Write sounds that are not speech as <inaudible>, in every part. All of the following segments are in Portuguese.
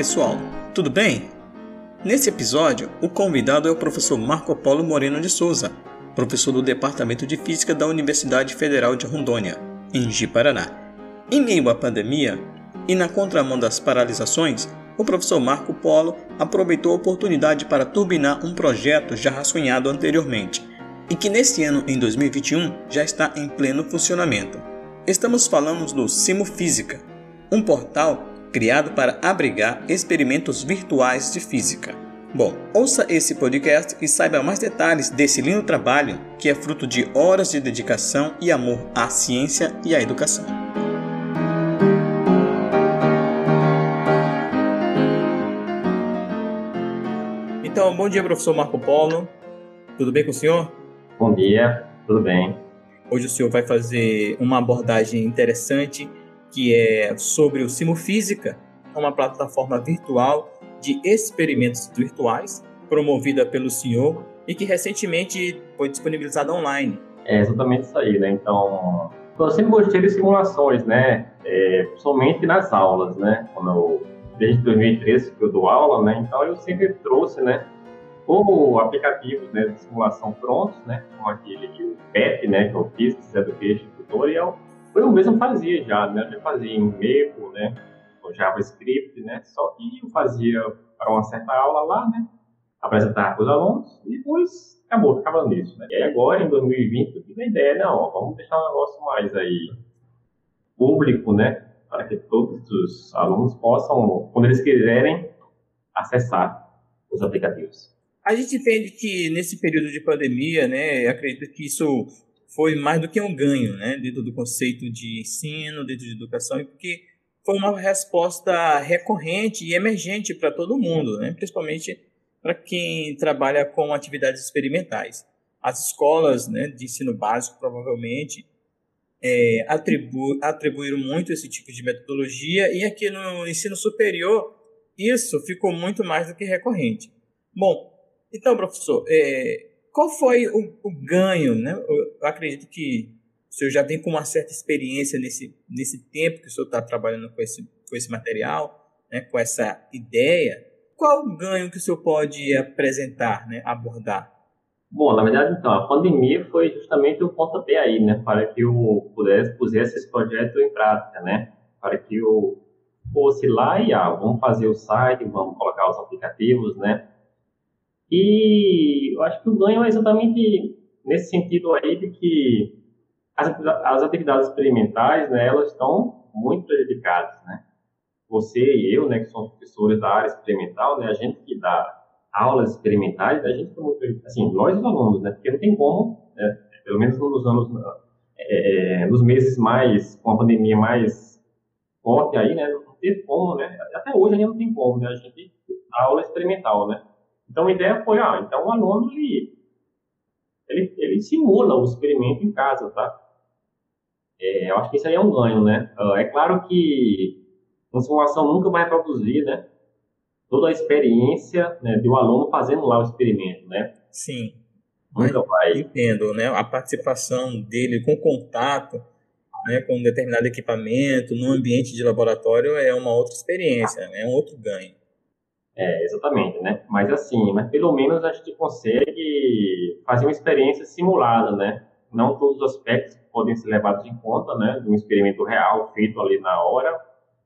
pessoal, tudo bem? Nesse episódio, o convidado é o professor Marco Polo Moreno de Souza, professor do Departamento de Física da Universidade Federal de Rondônia, em Ji-Paraná. Em meio à pandemia e na contramão das paralisações, o professor Marco Polo aproveitou a oportunidade para turbinar um projeto já rascunhado anteriormente e que neste ano, em 2021, já está em pleno funcionamento. Estamos falando do Simo Física, um portal criado para abrigar experimentos virtuais de física. Bom, ouça esse podcast e saiba mais detalhes desse lindo trabalho que é fruto de horas de dedicação e amor à ciência e à educação. Então, bom dia, professor Marco Polo. Tudo bem com o senhor? Bom dia, tudo bem. Hoje o senhor vai fazer uma abordagem interessante que é sobre o Simufísica, uma plataforma virtual de experimentos virtuais promovida pelo senhor e que recentemente foi disponibilizada online. É exatamente isso aí, né? Então, eu sempre gostei de simulações, né? É, somente nas aulas, né? Quando eu, desde 2013 que eu dou aula, né? Então eu sempre trouxe, né? Ou aplicativos né, de simulação prontos, né? Como aquele o PET, né? Que é o Physics Tutorial, eu mesmo fazia já, né? Eu já fazia em Maple, né? Com JavaScript, né? Só que eu fazia para uma certa aula lá, né? Apresentar para os alunos e depois acabou, ficava nisso, né? E aí agora, em 2020, eu tive a ideia, não, ó, vamos deixar um negócio mais aí público, né? Para que todos os alunos possam, quando eles quiserem, acessar os aplicativos. A gente entende que nesse período de pandemia, né, acredito que isso foi mais do que um ganho, né, dentro do conceito de ensino, dentro de educação, porque foi uma resposta recorrente e emergente para todo mundo, né, principalmente para quem trabalha com atividades experimentais. As escolas né, de ensino básico provavelmente é, atribu atribuíram muito esse tipo de metodologia e aqui no ensino superior isso ficou muito mais do que recorrente. Bom, então, professor, é, qual foi o, o ganho, né? Eu acredito que o senhor já vem com uma certa experiência nesse, nesse tempo que o senhor está trabalhando com esse, com esse material, né? com essa ideia. Qual o ganho que o senhor pode apresentar, né? abordar? Bom, na verdade, então, a pandemia foi justamente o pontapé aí, né, para que eu pudesse, pusesse esse projeto em prática, né, para que eu fosse lá e, ah, vamos fazer o site, vamos colocar os aplicativos, né, e eu acho que o ganho é exatamente nesse sentido aí de que as, as atividades experimentais, né, elas estão muito prejudicadas, né? Você e eu, né, que somos professores da área experimental, né, a gente que dá aulas experimentais, a gente muito, assim, nós os alunos, né, porque não tem como, né, pelo menos nos anos, é, nos meses mais, com a pandemia mais forte aí, né, não tem como, né, até hoje ainda não tem como, né, a gente dá aula experimental, né, então a ideia foi, ah, então o aluno ele, ele, ele simula o experimento em casa, tá? É, eu acho que isso aí é um ganho, né? É claro que uma simulação nunca vai reproduzir, né? Toda a experiência né, de um aluno fazendo lá o experimento, né? Sim. Nunca vai. Entendo, né? A participação dele com contato né, com um determinado equipamento, no ambiente de laboratório, é uma outra experiência, né, é um outro ganho. É, exatamente, né? Mas assim, mas pelo menos a gente consegue fazer uma experiência simulada, né? Não todos os aspectos podem ser levados em conta, né? De um experimento real feito ali na hora,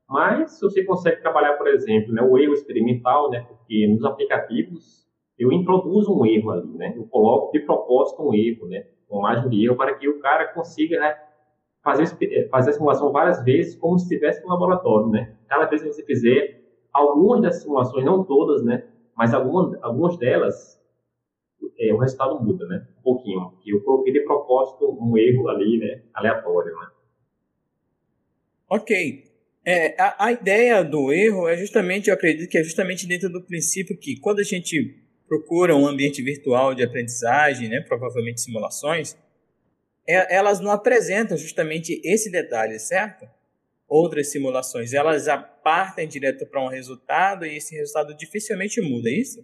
mas se você consegue trabalhar, por exemplo, né, o erro experimental, né? Porque nos aplicativos eu introduzo um erro ali, né? Eu coloco de propósito um erro, né? Uma margem de erro para que o cara consiga né, fazer, fazer a simulação várias vezes como se estivesse no laboratório, né? Cada vez que você fizer algumas das simulações, não todas, né? Mas algumas, algumas delas, é, o resultado muda, né? Um pouquinho. Eu coloquei de propósito um erro ali, né? Aleatório, né? Ok. É, a, a ideia do erro é justamente, eu acredito que é justamente dentro do princípio que quando a gente procura um ambiente virtual de aprendizagem, né, provavelmente simulações, é, elas não apresentam justamente esse detalhe, certo? Outras simulações, elas já partem direto para um resultado e esse resultado dificilmente muda, é isso?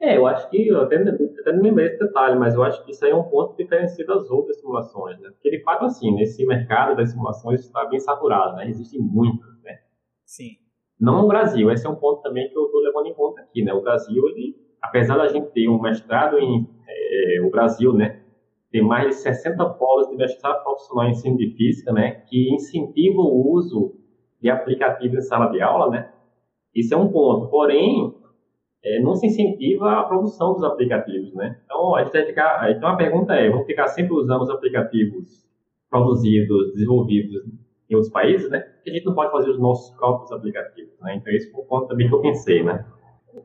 É, eu acho que, eu até, até não lembrei esse detalhe, mas eu acho que isso aí é um ponto diferenciado das outras simulações, né? Porque, de fato, assim, nesse mercado das simulações está bem saturado, né? Existem muitas, né? Sim. Não no Brasil, esse é um ponto também que eu estou levando em conta aqui, né? O Brasil, ele, apesar da gente ter um mestrado em é, o Brasil, né? Tem mais de 60 polos de mestrado profissional em ensino de física, né? Que incentivam o uso de aplicativos em sala de aula, né? Isso é um ponto. Porém, é, não se incentiva a produção dos aplicativos, né? Então, a gente vai ficar, então a pergunta é, vamos ficar sempre usando os aplicativos produzidos, desenvolvidos em outros países, né? Que a gente não pode fazer os nossos próprios aplicativos, né? Então, esse foi um ponto também que eu pensei, né?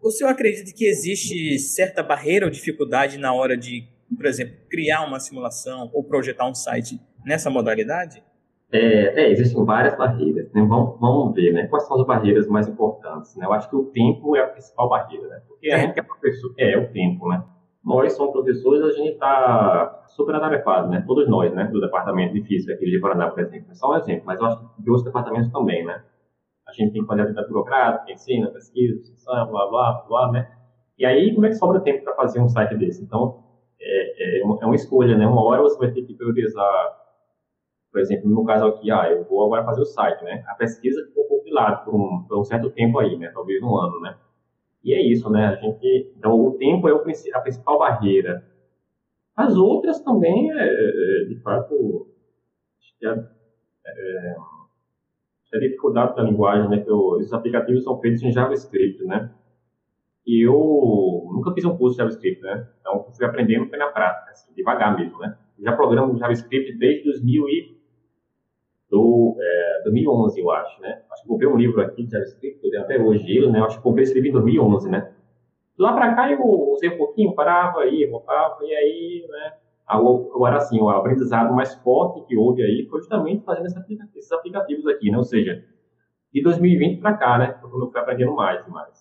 O senhor acredita que existe certa barreira ou dificuldade na hora de, por exemplo, criar uma simulação ou projetar um site nessa modalidade? É, é, existem várias barreiras, né? vamos, vamos ver, né? Quais são as barreiras mais importantes, né? Eu acho que o tempo é a principal barreira, né? Porque a gente que é professor, é, é o tempo, né? Nós somos professores, a gente está super atarefado, né? Todos nós, né? Do departamento de física aqui de Paraná, por exemplo. É só um exemplo, mas eu acho que de outros departamentos também, né? A gente tem que fazer a atividade burocrática, ensina, pesquisa, extensão, blá, blá, blá, né? E aí, como é que sobra tempo para fazer um site desse? Então, é, é, uma, é uma escolha, né? Uma hora você vai ter que priorizar por exemplo, no meu caso aqui, ah, eu vou agora fazer o site, né? A pesquisa ficou compilada por um, por um certo tempo aí, né? Talvez um ano, né? E é isso, né? A gente, então, o tempo é a principal barreira. As outras também, é, é, é de fato, é, é, é, a dificuldade da linguagem, né? Que os aplicativos são feitos em JavaScript, né? Eu nunca fiz um curso de JavaScript, né? Então, fui aprendendo foi na prática, assim, devagar mesmo, né? Já programo JavaScript desde 2000 e do é, 2011, eu acho, né? Acho que comprei um livro aqui de JavaScript, eu até hoje ele, né? Acho que comprei esse livro em 2011, né? Lá para cá eu usei um pouquinho, parava aí, voltava, e aí, né? Agora, assim, o aprendizado mais forte que houve aí foi justamente fazendo esses aplicativos aqui, né? Ou seja, de 2020 para cá, né? Quando eu fui aprendendo mais e mais.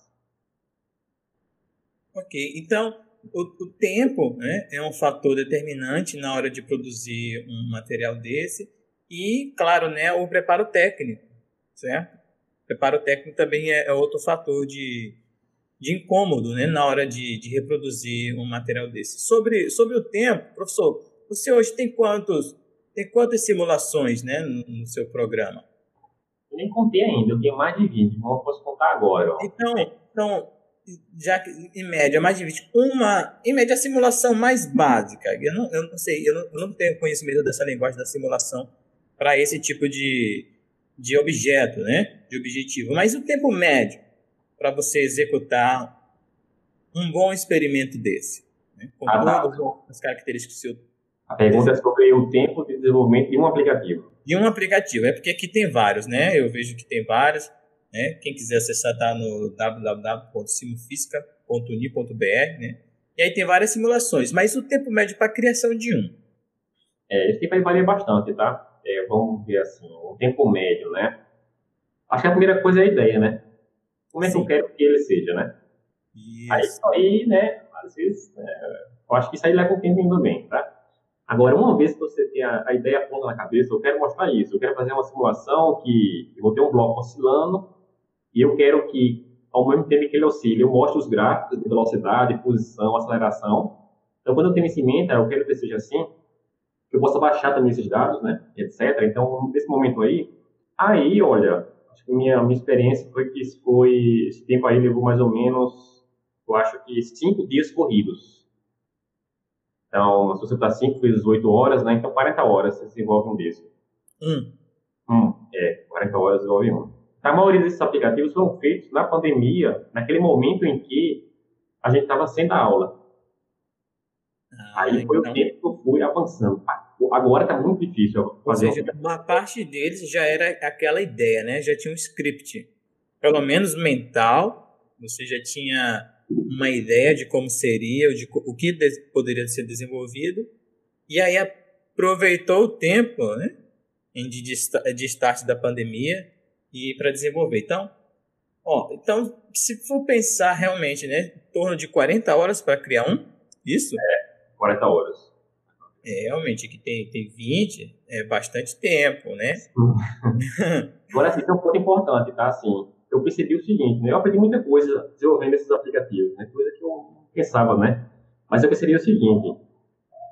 Ok, então o, o, tempo né, é um fator determinante na hora de produzir um material desse e, claro, né, o preparo técnico, certo? O preparo técnico também é, é outro fator de, de incômodo né, na hora de, de reproduzir um material desse. Sobre, sobre o tempo, professor, você hoje tem quantos tem quantas simulações né, no, no seu programa? Eu nem contei ainda, eu tenho mais de 20, não posso contar agora. Ó. Então, então já que, em média, mais de 20, uma, em média, a simulação mais básica. Eu não, eu não sei, eu não, eu não tenho conhecimento dessa linguagem da simulação para esse tipo de, de objeto, né? De objetivo. Mas o tempo médio para você executar um bom experimento desse, né? com ah, tá. todas as características do seu. A pergunta é sobre o tempo de desenvolvimento de um aplicativo. De um aplicativo, é porque aqui tem vários, né? Eu vejo que tem vários. Né? Quem quiser acessar está no www.simufisca.uni.br, né? E aí tem várias simulações, mas o tempo médio para criação de um? É, esse tempo aí varia bastante, tá? É, vamos ver assim, o tempo médio, né? Acho que a primeira coisa é a ideia, né? Como é que Sim. eu quero que ele seja, né? Isso. Aí, isso aí, né? Às vezes, é, eu acho que isso aí leva um tempo ainda bem, tá? Agora, uma vez que você tem a, a ideia pronta na cabeça, eu quero mostrar isso, eu quero fazer uma simulação que eu vou ter um bloco oscilando e eu quero que, ao mesmo tempo que ele oscila, eu mostre os gráficos de velocidade, posição, aceleração. Então, quando eu tenho isso em mente, eu quero que seja assim, que eu possa baixar também esses dados, né, etc. Então, nesse momento aí, aí, olha, acho que minha, minha experiência foi que esse, foi, esse tempo aí levou mais ou menos, eu acho que cinco dias corridos. Então, se você está 5 vezes 8 horas, né, então 40 horas você desenvolve um desse. Um. Um, é, 40 horas desenvolve um. A maioria desses aplicativos foram feitos na pandemia, naquele momento em que a gente estava sem dar aula. Ah, Aí foi então... o tempo que eu fui avançando. Agora está muito difícil fazer. Ou seja, uma parte deles já era aquela ideia, né? Já tinha um script, pelo menos mental. Você já tinha uma ideia de como seria, de o que poderia ser desenvolvido. E aí aproveitou o tempo, né? De, de start da pandemia e para desenvolver. Então, ó, então, se for pensar realmente, né, em torno de 40 horas para criar um, isso? É, 40 horas. É, realmente, aqui tem, tem 20, é bastante tempo, né? Agora, assim, tem um ponto importante, tá? Assim, eu percebi o seguinte, né? Eu aprendi muita coisa desenvolvendo esses aplicativos, né? Coisa que eu pensava, né? Mas eu percebi o seguinte,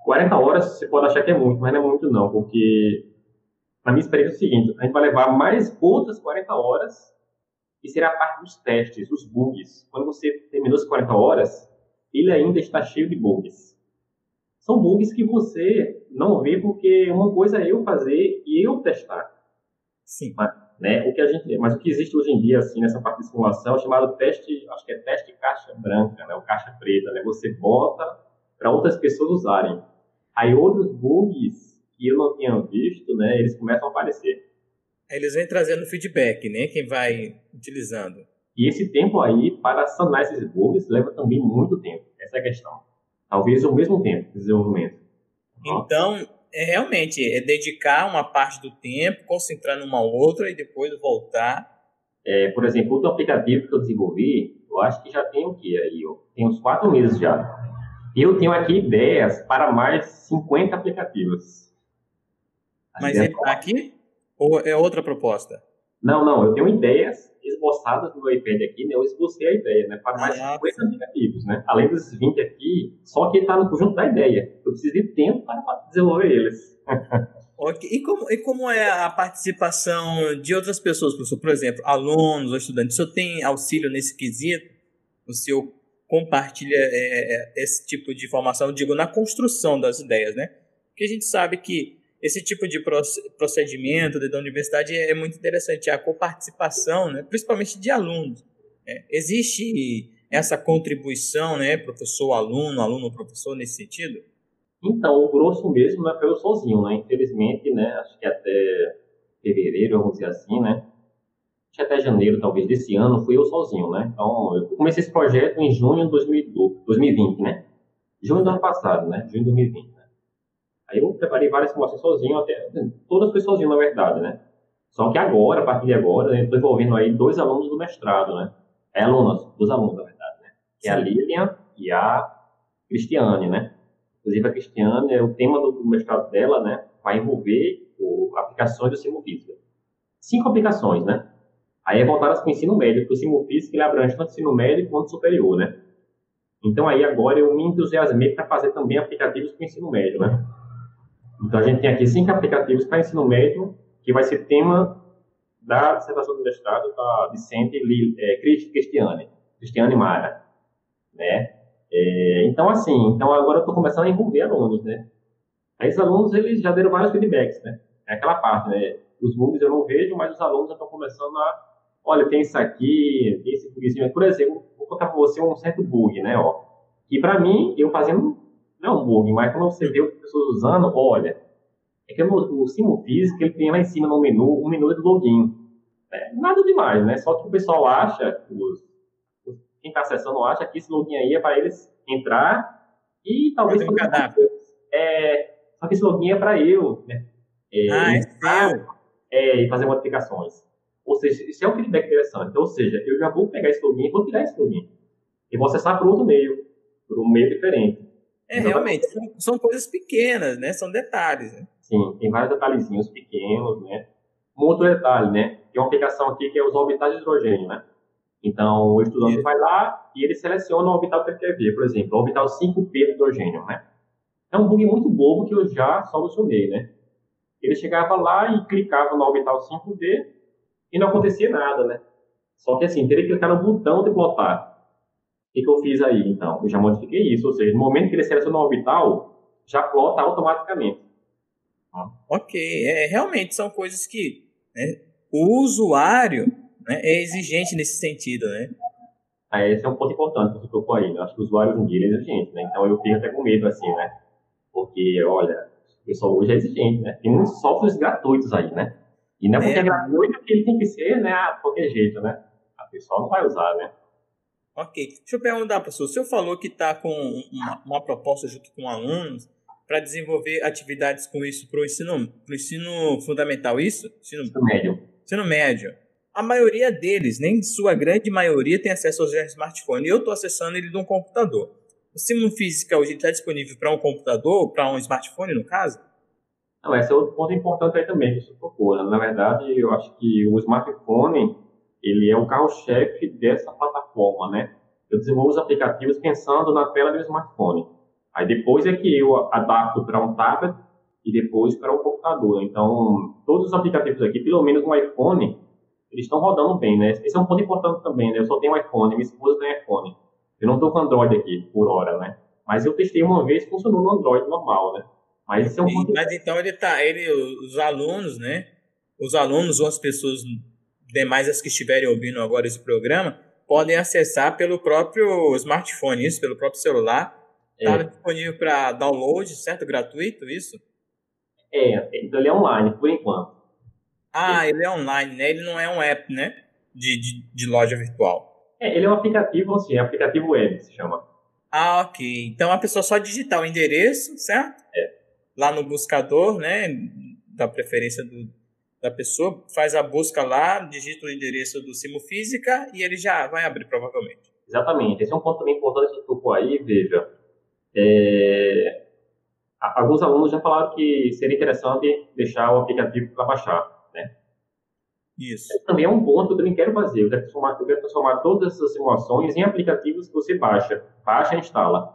40 horas você pode achar que é muito, mas não é muito não, porque na minha experiência é o seguinte, a gente vai levar mais outras 40 horas que será a parte dos testes, os bugs. Quando você terminou as 40 horas, ele ainda está cheio de bugs. São bugs que você não vê porque uma coisa é eu fazer e eu testar. Sim. Mas, né, o que a gente, mas o que existe hoje em dia assim nessa parte de simulação é chamado teste, acho que é teste caixa branca, né, ou caixa preta, né? Você bota para outras pessoas usarem. Aí outros bugs que eu não tinha visto, né, eles começam a aparecer. Eles vêm trazendo feedback, né? Quem vai utilizando. E esse tempo aí, para sanar esses bugs, leva também muito tempo. Essa é a questão. Talvez o mesmo tempo de desenvolvimento. Então, é realmente, é dedicar uma parte do tempo, concentrar numa outra e depois voltar. É, por exemplo, outro aplicativo que eu desenvolvi, eu acho que já tem o quê aí? Tem uns quatro meses já. Eu tenho aqui ideias para mais 50 aplicativos. Mas ele está aqui? Ou é outra proposta? Não, não, eu tenho ideias esboçadas no meu iPad aqui, né? Eu esbocei a ideia, né? Para mais ah, 50 aplicativos, né? Além dos 20 aqui, só que está no conjunto da ideia. Eu preciso de tempo para desenvolver eles. <laughs> okay. e, como, e como é a participação de outras pessoas, professor? Por exemplo, alunos ou estudantes? O senhor tem auxílio nesse quesito? O senhor compartilha é, é, esse tipo de informação, digo, na construção das ideias, né? Porque a gente sabe que esse tipo de procedimento da universidade é muito interessante, a coparticipação, né, principalmente de alunos. É, existe essa contribuição, né, professor-aluno, aluno-professor, nesse sentido? Então, o grosso mesmo não é eu sozinho, né? Infelizmente, né, acho que até fevereiro, vamos dizer assim, né? Acho que até janeiro, talvez, desse ano, fui eu sozinho, né? Então, eu comecei esse projeto em junho de 2020, né? Junho do ano passado, né? Junho de 2020. Aí eu preparei várias simulações sozinho, até, todas foi sozinho, na verdade, né? Só que agora, a partir de agora, né, eu estou envolvendo aí dois alunos do mestrado, né? É alunos, dois alunos, na verdade, né? Que é a Lilian e a Cristiane, né? Inclusive, a Cristiane, o tema do, mestrado dela, né? Vai envolver o, aplicações do Simufísica. Cinco aplicações, né? Aí é voltadas para o ensino médio, porque o Simufísica ele abrange tanto ensino médio quanto superior, né? Então, aí agora eu me entusiasmei para fazer também aplicativos para o ensino médio, né? Então, a gente tem aqui cinco aplicativos para ensino médio, que vai ser tema da dissertação do mestrado da Vicente é, Cristiane, Cristiane Mara, né? É, então, assim, então agora eu estou começando a envolver alunos, né? Aí, os alunos, eles já deram vários feedbacks, né? É aquela parte, né? Os bugs eu não vejo, mas os alunos já estão começando a... Olha, tem isso aqui, tem esse bugzinho. Por exemplo, vou contar para você um certo bug, né? Ó, que para mim, eu fazendo não é um bug, mas quando você vê outras pessoas usando, olha, é que o, o Simo Físico, ele tem lá em cima no menu, um menu de login. É, nada demais, né? Só que o pessoal acha, os, quem está acessando acha que esse login aí é para eles entrar e talvez um cadastro. É, só que esse login é para eu, né? É, ah, é seu. É, e fazer modificações. Ou seja, isso é um feedback interessante. Ou seja, eu já vou pegar esse login e vou tirar esse login. E vou acessar para outro meio, para um meio diferente. É, realmente, são, são, coisas pequenas, né? São detalhes. Né? Sim, tem vários detalhezinhos pequenos, né? Um outro detalhe, né? Tem uma aplicação aqui que é os orbitais de hidrogênio, né? Então, o estudante Isso. vai lá e ele seleciona o orbital que ele quer ver. Por exemplo, o orbital 5P de hidrogênio, né? É um bug muito bobo que eu já solucionei, né? Ele chegava lá e clicava no orbital 5D e não acontecia nada, né? Só que assim, teria que clicar no botão de plotar. O que, que eu fiz aí, então? Eu já modifiquei isso, ou seja, no momento que ele seleciona o orbital, já plota automaticamente. Ok, é, realmente são coisas que né, o usuário né, é exigente nesse sentido, né? Ah, esse é um ponto importante que você tocou aí. Né? acho que o usuário hoje em dia é exigente, né? Então eu fico até com medo, assim, né? Porque, olha, o pessoal hoje é exigente, né? Tem muitos softwares gratuitos aí, né? E não é porque é, é gratuito que ele tem que ser, né? Ah, de qualquer jeito, né? A pessoa não vai usar, né? Ok. Deixa eu perguntar, professor. O senhor falou que está com uma, uma, proposta junto com alunos para desenvolver atividades com isso para o ensino, ensino fundamental, isso? Ensino, ensino médio. Ensino médio. A maioria deles, nem sua grande maioria, tem acesso ao smartphone. Eu estou acessando ele de um computador. O ensino física hoje está disponível para um computador, para um smartphone, no caso? Não, esse é outro ponto importante aí também que você procura. Na verdade, eu acho que o smartphone ele é o carro-chefe dessa plataforma, né? Eu desenvolvo os aplicativos pensando na tela do smartphone. Aí depois é que eu adapto para um tablet e depois para um computador. Então, todos os aplicativos aqui, pelo menos no iPhone, eles estão rodando bem, né? Esse é um ponto importante também, né? Eu só tenho iPhone, minha esposa tem iPhone. Eu não estou com Android aqui por hora, né? Mas eu testei uma vez, funcionou no Android normal, né? Mas esse é um ponto Mas então ele tá, ele, os alunos, né? Os alunos ou as pessoas demais as que estiverem ouvindo agora esse programa podem acessar pelo próprio smartphone, isso, pelo próprio celular. Está é. disponível para download, certo? Gratuito, isso? É, então ele é online, por enquanto. Ah, ele é online, né? Ele não é um app, né? De, de, de loja virtual. É, ele é um aplicativo, assim, é aplicativo web, se chama. Ah, ok. Então a pessoa só digitar o endereço, certo? É. Lá no buscador, né? Da preferência do, da pessoa, faz a busca lá, digita o endereço do Simo Física e ele já vai abrir, provavelmente. Exatamente. Esse é um ponto também importante que tocou aí, veja. É... Alguns alunos já falaram que seria interessante deixar o aplicativo para baixar. Isso. Esse também é um ponto que eu também quero fazer. Eu quero, transformar, eu quero transformar todas essas simulações em aplicativos que você baixa. Baixa e instala.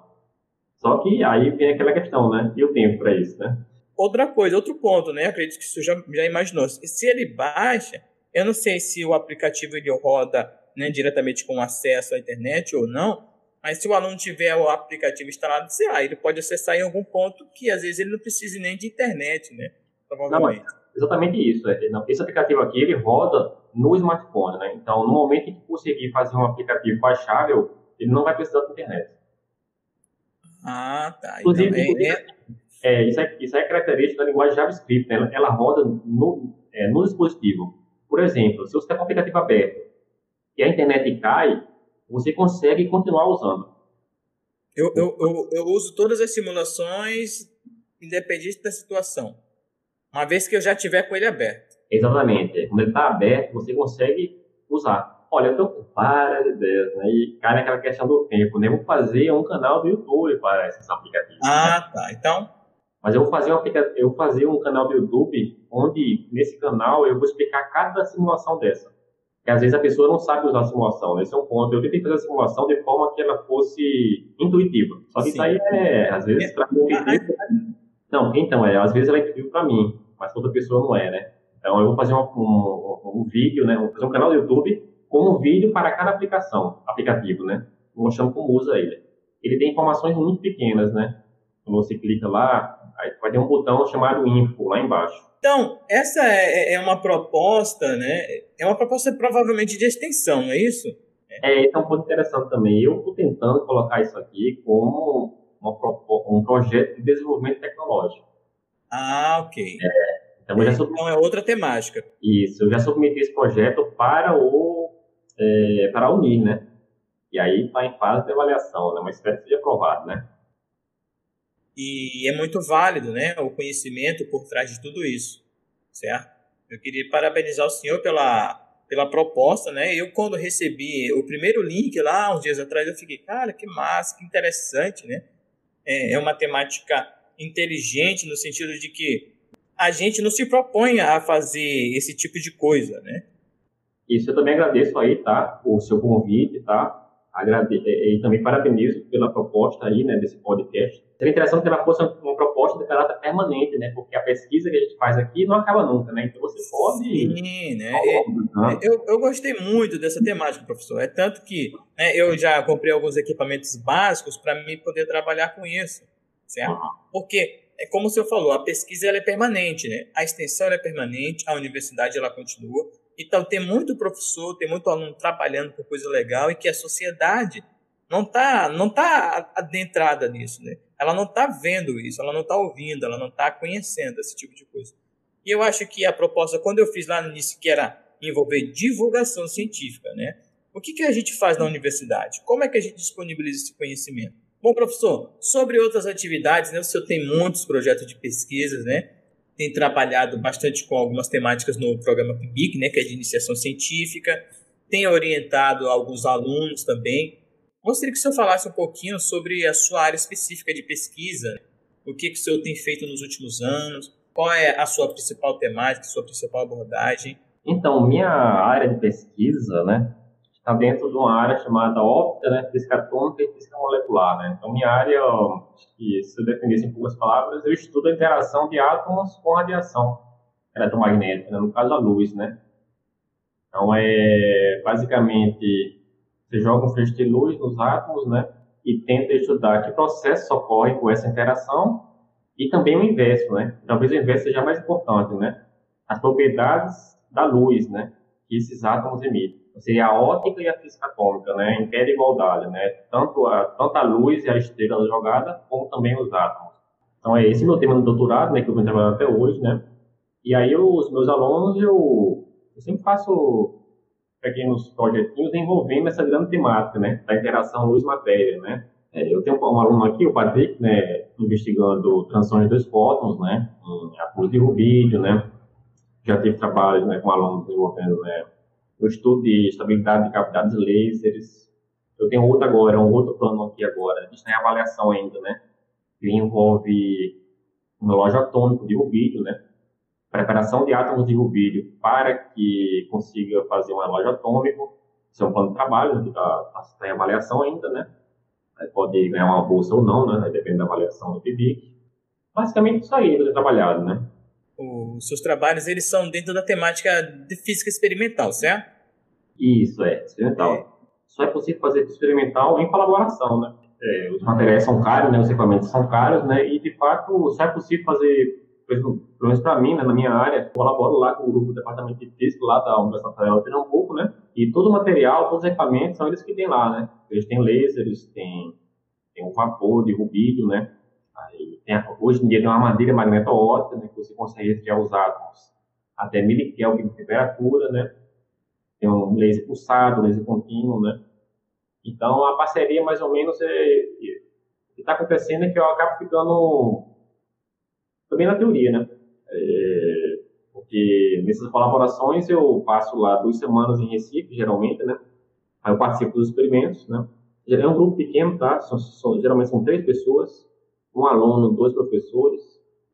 Só que aí vem aquela questão, né? E o tempo para isso, né? Outra coisa, outro ponto, né? Acredito que você já, já imaginou. Se ele baixa, eu não sei se o aplicativo ele roda né, diretamente com acesso à internet ou não, mas se o aluno tiver o aplicativo instalado, sei lá, ele pode acessar em algum ponto que às vezes ele não precise nem de internet, né? Provavelmente. Não, exatamente isso. É, esse aplicativo aqui, ele roda no smartphone, né? Então, no momento em que conseguir fazer um aplicativo baixável, ele não vai precisar de internet. Ah, tá. Inclusive, então, é, é... é, isso, é, isso é característica da linguagem JavaScript, né? ela, ela roda no, é, no dispositivo. Por exemplo, se você tem um aplicativo aberto e a internet cai, você consegue continuar usando. Eu, eu, eu, eu uso todas as simulações independente da situação. Uma vez que eu já tiver com ele aberto. Exatamente. Quando ele está aberto, você consegue usar. Olha, eu estou com várias ideias, né? E cai naquela questão do tempo, né? Vou fazer um canal do YouTube para esses aplicativos. Ah, tá. Então. Mas eu vou fazer um eu vou fazer um canal do YouTube onde nesse canal eu vou explicar cada simulação dessa. Porque às vezes a pessoa não sabe usar a simulação, né? Esse é um ponto. Eu tentei fazer a simulação de forma que ela fosse intuitiva. Só que Sim. isso aí é, às vezes, é. para mim. Não, então, é, às vezes ela é intuitiva para mim mas outra pessoa não é, né? Então eu vou fazer um, um, um vídeo, né? Vou fazer um canal do YouTube com um vídeo para cada aplicação, aplicativo, né? Mostrando como usa ele. Ele tem informações muito pequenas, né? Quando você clica lá, aí vai ter um botão chamado Info lá embaixo. Então, essa é, é, é uma proposta, né? É uma proposta provavelmente de extensão, não é isso? É, esse é um ponto interessante também. Eu estou tentando colocar isso aqui como uma, um projeto de desenvolvimento tecnológico. Ah, ok. É, então, é, então é outra temática. Isso, eu já submeti esse projeto para o é, para a Unir, né? E aí está em fase de avaliação, né? Mas espero que seja aprovado, né? E é muito válido, né? O conhecimento por trás de tudo isso, certo? Eu queria parabenizar o senhor pela, pela proposta, né? Eu, quando recebi o primeiro link lá, uns dias atrás, eu fiquei, cara, que massa, que interessante, né? É, é uma temática inteligente no sentido de que a gente não se propõe a fazer esse tipo de coisa, né? Isso eu também agradeço aí, tá? O seu convite, tá? Agrade... E também parabenizo pela proposta aí, né, desse podcast. Seria interessante que ela fosse uma proposta de caráter permanente, né? Porque a pesquisa que a gente faz aqui não acaba nunca, né? Então você pode... Sim, né? né? Eu, eu gostei muito dessa temática, professor. É tanto que né, eu já comprei alguns equipamentos básicos para mim poder trabalhar com isso certo? Porque, é como o senhor falou, a pesquisa ela é permanente, né? A extensão é permanente, a universidade ela continua. Então, tem muito professor, tem muito aluno trabalhando por coisa legal e que a sociedade não está não tá adentrada nisso, né? Ela não está vendo isso, ela não está ouvindo, ela não está conhecendo esse tipo de coisa. E eu acho que a proposta, quando eu fiz lá no início, que era envolver divulgação científica, né? O que, que a gente faz na universidade? Como é que a gente disponibiliza esse conhecimento? Bom, professor, sobre outras atividades, né, o senhor tem muitos projetos de pesquisas, né? Tem trabalhado bastante com algumas temáticas no programa PIBIC, né, que é de iniciação científica, tem orientado alguns alunos também. Gostaria que o senhor falasse um pouquinho sobre a sua área específica de pesquisa, o que, que o senhor tem feito nos últimos anos, qual é a sua principal temática, sua principal abordagem. Então, minha área de pesquisa, né, está dentro de uma área chamada óptica, né, física atômica e física molecular. Né? Então, minha área, que se eu definisse em poucas palavras, eu estudo a interação de átomos com radiação eletromagnética, né? no caso a luz. Né? Então, é basicamente, você joga um feixe de luz nos átomos, né? E tenta estudar que processos ocorrem com essa interação e também o inverso, né? Talvez o inverso seja mais importante, né? As propriedades da luz, né? Que esses átomos emitem. Seria a óptica e a física atômica, né? Em pé de igualdade, né? Tanto a, tanto a luz e a estrela jogada, como também os átomos. Então, é esse meu tema no doutorado, né? Que eu venho trabalhando até hoje, né? E aí, os meus alunos, eu, eu sempre faço pequenos projetinhos envolvendo essa grande temática, né? Da interação luz-matéria, né? É, eu tenho um aluno aqui, o Patrick, né, investigando transições dos fótons, né, em apoio de rubídio, né, já tive trabalhos, né, com alunos desenvolvendo, né, o estudo de estabilidade de cavidades lasers. Eu tenho outro agora, um outro plano aqui agora, está em avaliação ainda, né, que envolve um relógio atômico de rubídio, né, preparação de átomos de rubídio para que consiga fazer um relógio atômico. Isso é um plano de trabalho, que está tá em avaliação ainda, né, pode ganhar uma bolsa ou não, né? Depende da avaliação do PIBIC. Basicamente isso aí que eu trabalhado, né? Os seus trabalhos, eles são dentro da temática de física experimental, certo? Isso, é, experimental. É. Só é possível fazer experimental em colaboração, né? É, os materiais são caros, né? Os equipamentos são caros, né? E, de fato, só é possível fazer pelo menos para mim, né, na minha área, colaboro lá com o grupo do departamento de física lá da Universidade Federal de Pernambuco, né? E todo o material, todos os equipamentos são eles que têm lá, né? Eles têm lasers, tem tem um vapor de rubídio, né? Hoje em dia tem uma armadilha magneto-ótica, né, que você consegue resfriar os átomos até milikelvin de temperatura, né? Tem um laser pulsado, laser contínuo, né? Então a parceria mais ou menos é, o que está acontecendo é que eu acabo ficando também na teoria, né? É, porque nessas colaborações eu passo lá duas semanas em Recife, geralmente, né? Aí eu participo dos experimentos, né? É um grupo pequeno, tá? São, são, geralmente são três pessoas, um aluno, dois professores,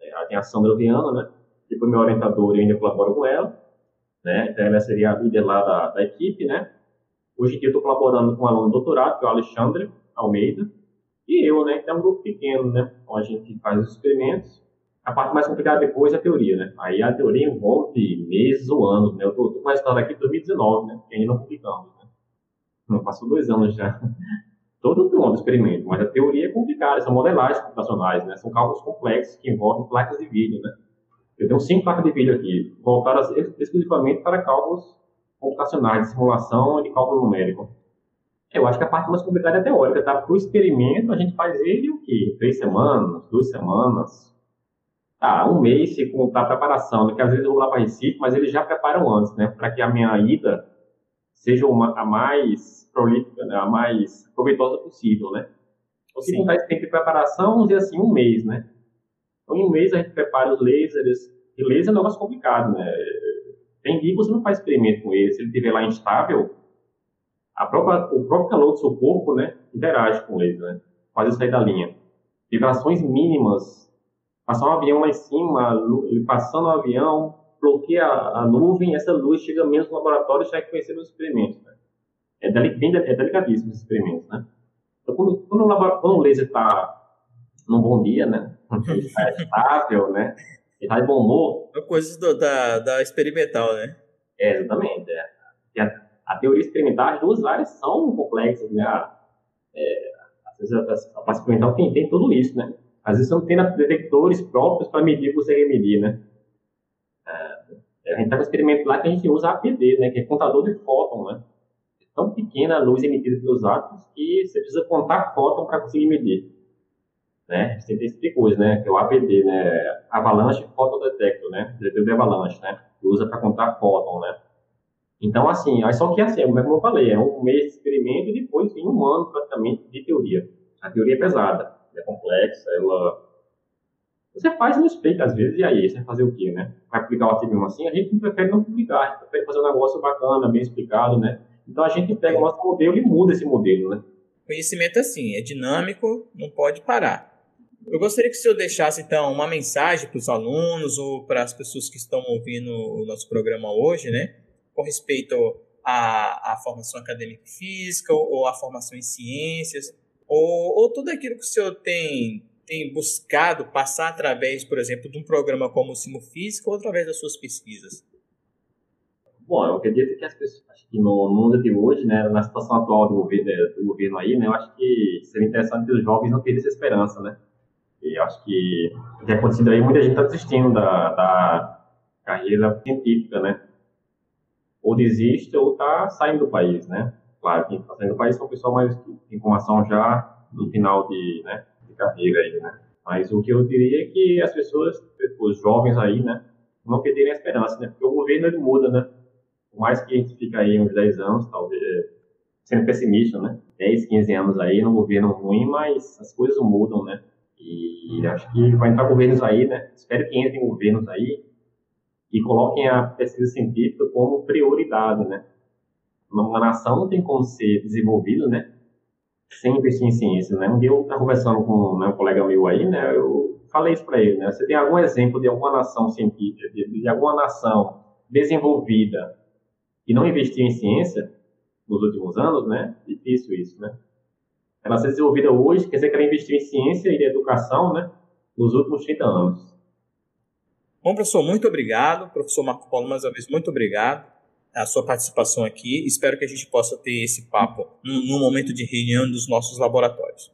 é, tem a Sandra Viana, né? Que foi minha orientadora e ainda colaboro com ela, né? Então ela seria a líder lá da, da equipe, né? Hoje em dia eu estou colaborando com um aluno doutorado, que é o Alexandre Almeida, e eu, né? Que é um grupo pequeno, né? Então a gente faz os experimentos, a parte mais complicada depois é a teoria, né? Aí a teoria envolve meses ou anos, né? Eu tô com a história aqui de 2019, né? Que ainda não publicamos, né? Não passou dois anos já. Todo mundo experimento, mas a teoria é complicada, são modelagens computacionais, né? São cálculos complexos que envolvem placas de vídeo, né? Eu tenho cinco placas de vídeo aqui, voltadas exclusivamente para cálculos computacionais, de simulação e de cálculo numérico. Eu acho que a parte mais complicada é teórica, tá? Para o experimento, a gente faz ele o quê? Três semanas, duas semanas, ah, um mês se contar a preparação, né? que às vezes eu vou lá para Recife, mas eles já preparam antes, né? Para que a minha ida seja uma, a mais prolífica, né? a mais proveitosa possível, né? Então, se contar esse tempo de preparação, vamos dizer assim, um mês, né? Então, em um mês a gente prepara os lasers, e laser é um negócio complicado, né? Tem dia que você não faz experimento com ele, se ele estiver lá instável, própria, o próprio calor do seu corpo, né, interage com o laser, né? Faz ele sair da linha. Vibrações mínimas passar um avião lá em cima, ele passando o avião, bloqueia a, nuvem, essa luz chega menos no laboratório e já é conhecido os experimentos. Né? É, bem, é delicadíssimo esses experimentos, né? Então, quando, quando, o, quando o laser está num bom dia, né? Ele está <laughs> estável, né? Ele está de bom humor. É coisas do, da, da experimental, né? É, exatamente. É. A, a, teoria experimental, as duas áreas são complexas, né? É, às vezes a, a, a experimental tem, tem tudo isso, né? Às vezes você não tem detectores próprios para medir o que você quer medir, né? É, a gente está com um experimento lá que a gente usa APD, né? Que é contador de fóton, né? É tão pequena a luz emitida pelos átomos que você precisa contar fóton para conseguir medir. Né? Você tem esse tipo coisa, né? Que é o APD, né? Avalanche Photon Detector, né? Detector de avalanche, né? Que usa para contar fóton, né? Então, assim, só que assim, como eu falei, é um mês de experimento e depois tem um ano praticamente de teoria. A teoria é pesada é complexa, ela... Você faz não explica às vezes, e aí, você vai fazer o quê, né? Vai publicar o artigo assim? A gente prefere não publicar, a gente prefere fazer um negócio bacana, bem explicado, né? Então a gente pega o nosso modelo e muda esse modelo, né? Conhecimento é assim, é dinâmico, não pode parar. Eu gostaria que o senhor deixasse, então, uma mensagem para os alunos ou para as pessoas que estão ouvindo o nosso programa hoje, né? Com respeito à, à formação acadêmica física ou, ou à formação em ciências, ou, ou tudo aquilo que o senhor tem, tem buscado passar através, por exemplo, de um programa como o Simo Física ou através das suas pesquisas? Bom, eu acredito que as pessoas, acho que no mundo de hoje, né, na situação atual do governo, do governo aí, né, eu acho que seria interessante que os jovens não tivessem essa esperança, né? E eu acho que o que acontecido aí, muita gente está desistindo da, da carreira científica, né? Ou desiste ou está saindo do país, né? Claro, quem está saindo do país são pessoas mais que tem já no final de, né, carreira aí, né? Mas o que eu diria é que as pessoas, os jovens aí, né, não perderem a esperança, né? Porque o governo ele muda, né? Por mais que a gente fique aí uns 10 anos, talvez, sendo pessimista, né? 10, 15 anos aí no governo ruim, mas as coisas mudam, né? E acho que vai entrar governos aí, né? Espero que entrem governos aí e coloquem a pesquisa científica como prioridade, né? Uma nação não tem como ser desenvolvida, né? Sem investir em ciência, né? Um dia eu estava conversando com né, um colega meu aí, né? Eu falei isso para ele, né? Você tem algum exemplo de alguma nação científica, de, de alguma nação desenvolvida e não investiu em ciência nos últimos anos, né? Difícil isso, né? Ela ser desenvolvida hoje quer dizer que ela investiu em ciência e educação, né? Nos últimos 30 anos. Bom, professor, muito obrigado. Professor Marco Paulo, mais uma vez, muito obrigado a sua participação aqui. Espero que a gente possa ter esse papo no momento de reunião dos nossos laboratórios.